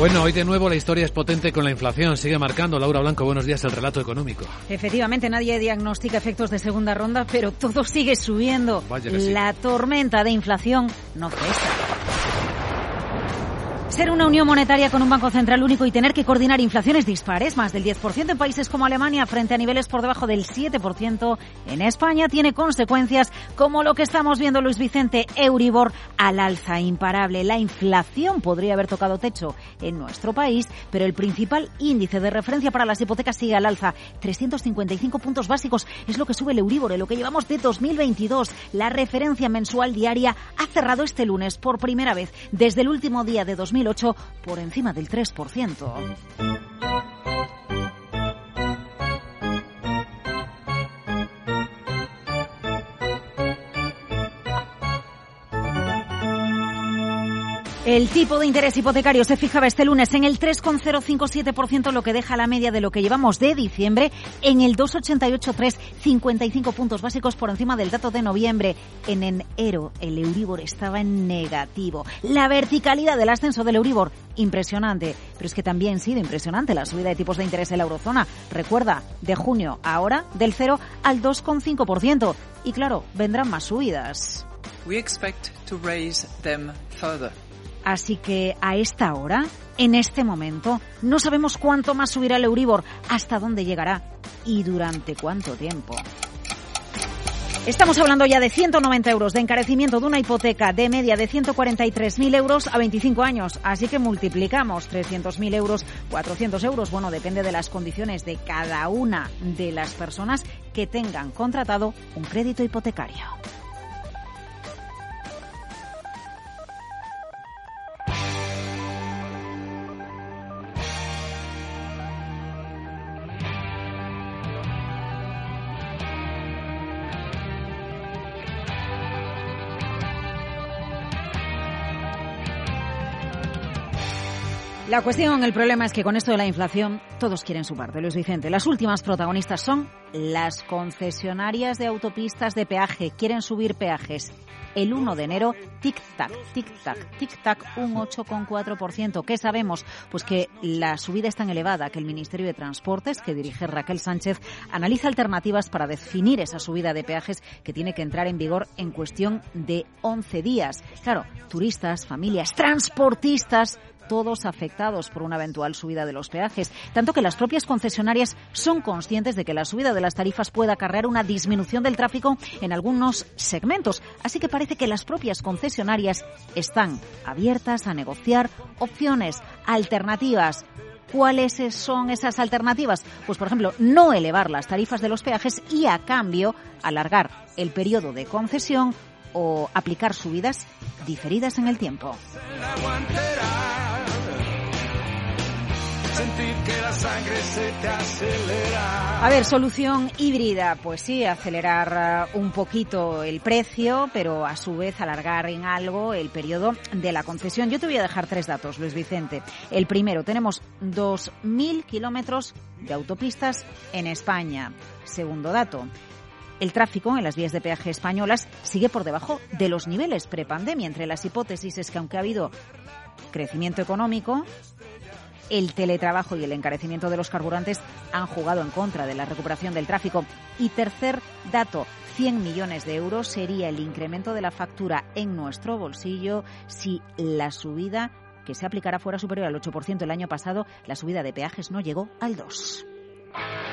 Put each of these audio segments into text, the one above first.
Bueno, hoy de nuevo la historia es potente con la inflación. Sigue marcando, Laura Blanco, buenos días, el relato económico. Efectivamente, nadie diagnostica efectos de segunda ronda, pero todo sigue subiendo. La tormenta de inflación no cesa. Ser una unión monetaria con un banco central único y tener que coordinar inflaciones dispares, más del 10% en países como Alemania frente a niveles por debajo del 7% en España, tiene consecuencias como lo que estamos viendo Luis Vicente, Euribor al alza imparable. La inflación podría haber tocado techo en nuestro país, pero el principal índice de referencia para las hipotecas sigue al alza. 355 puntos básicos es lo que sube el Euribor en lo que llevamos de 2022. La referencia mensual diaria ha cerrado este lunes por primera vez desde el último día de 2022 por encima del 3%. El tipo de interés hipotecario se fijaba este lunes en el 3,057%, lo que deja la media de lo que llevamos de diciembre en el 2,883, 55 puntos básicos por encima del dato de noviembre. En enero el Euribor estaba en negativo. La verticalidad del ascenso del Euribor, impresionante. Pero es que también ha sido impresionante la subida de tipos de interés en la eurozona. Recuerda, de junio ahora del 0 al 2,5%. Y claro, vendrán más subidas. We expect to raise them further. Así que a esta hora, en este momento, no sabemos cuánto más subirá el Euribor, hasta dónde llegará y durante cuánto tiempo. Estamos hablando ya de 190 euros de encarecimiento de una hipoteca de media de 143.000 euros a 25 años. Así que multiplicamos 300.000 euros, 400 euros. Bueno, depende de las condiciones de cada una de las personas que tengan contratado un crédito hipotecario. La cuestión, el problema es que con esto de la inflación todos quieren su parte, Luis Vicente. Las últimas protagonistas son las concesionarias de autopistas de peaje. Quieren subir peajes. El 1 de enero, tic-tac, tic-tac, tic-tac, un 8,4%. ¿Qué sabemos? Pues que la subida es tan elevada que el Ministerio de Transportes, que dirige Raquel Sánchez, analiza alternativas para definir esa subida de peajes que tiene que entrar en vigor en cuestión de 11 días. Claro, turistas, familias, transportistas todos afectados por una eventual subida de los peajes, tanto que las propias concesionarias son conscientes de que la subida de las tarifas puede acarrear una disminución del tráfico en algunos segmentos. Así que parece que las propias concesionarias están abiertas a negociar opciones alternativas ¿Cuáles son esas alternativas? Pues, por ejemplo, no elevar las tarifas de los peajes y, a cambio, alargar el periodo de concesión o aplicar subidas diferidas en el tiempo. A ver, solución híbrida, pues sí, acelerar uh, un poquito el precio, pero a su vez alargar en algo el periodo de la concesión. Yo te voy a dejar tres datos, Luis Vicente. El primero, tenemos 2.000 kilómetros de autopistas en España. Segundo dato, el tráfico en las vías de peaje españolas sigue por debajo de los niveles prepandemia. Entre las hipótesis es que aunque ha habido crecimiento económico, el teletrabajo y el encarecimiento de los carburantes han jugado en contra de la recuperación del tráfico. Y tercer dato, 100 millones de euros sería el incremento de la factura en nuestro bolsillo si la subida que se aplicará fuera superior al 8% el año pasado, la subida de peajes no llegó al 2%.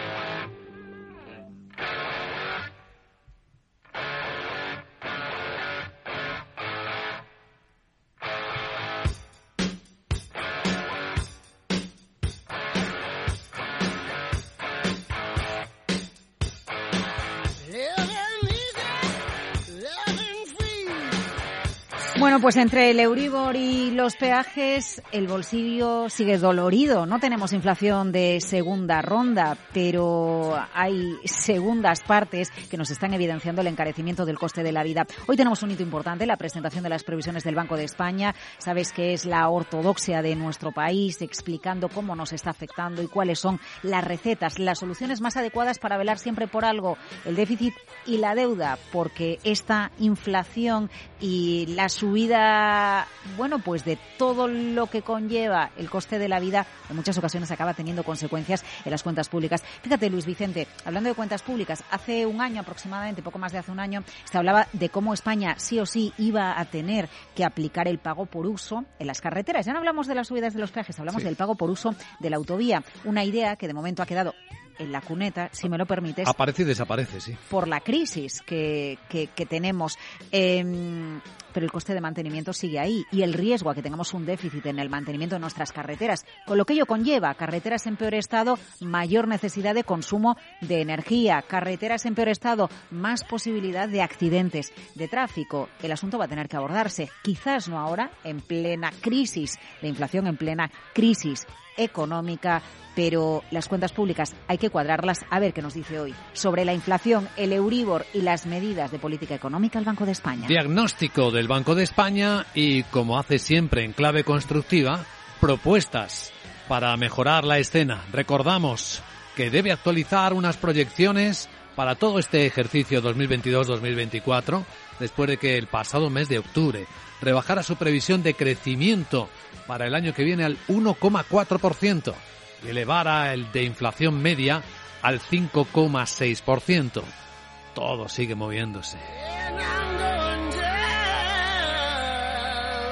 Bueno, pues entre el Euribor y los peajes, el bolsillo sigue dolorido. No tenemos inflación de segunda ronda, pero hay segundas partes que nos están evidenciando el encarecimiento del coste de la vida. Hoy tenemos un hito importante, la presentación de las previsiones del Banco de España. Sabes que es la ortodoxia de nuestro país, explicando cómo nos está afectando y cuáles son las recetas, las soluciones más adecuadas para velar siempre por algo, el déficit y la deuda, porque esta inflación y la subida, bueno, pues de todo lo que conlleva el coste de la vida, en muchas ocasiones acaba teniendo consecuencias en las cuentas públicas. Fíjate, Luis Vicente, hablando de cuentas públicas, hace un año aproximadamente, poco más de hace un año, se hablaba de cómo España sí o sí iba a tener que aplicar el pago por uso en las carreteras. Ya no hablamos de las subidas de los peajes, hablamos del pago por uso de la autovía. Una idea que de momento ha quedado en la cuneta, si me lo permites. Aparece y desaparece, sí. Por la crisis que, que, tenemos. Em, pero el coste de mantenimiento sigue ahí y el riesgo a que tengamos un déficit en el mantenimiento de nuestras carreteras, con lo que ello conlleva carreteras en peor estado, mayor necesidad de consumo de energía, carreteras en peor estado, más posibilidad de accidentes, de tráfico. El asunto va a tener que abordarse, quizás no ahora, en plena crisis de inflación, en plena crisis económica, pero las cuentas públicas hay que cuadrarlas. A ver qué nos dice hoy sobre la inflación, el Euribor y las medidas de política económica el Banco de España. Diagnóstico del Banco de España y, como hace siempre en clave constructiva, propuestas para mejorar la escena. Recordamos que debe actualizar unas proyecciones para todo este ejercicio 2022-2024, después de que el pasado mes de octubre rebajara su previsión de crecimiento para el año que viene al 1,4% y elevara el de inflación media al 5,6%. Todo sigue moviéndose.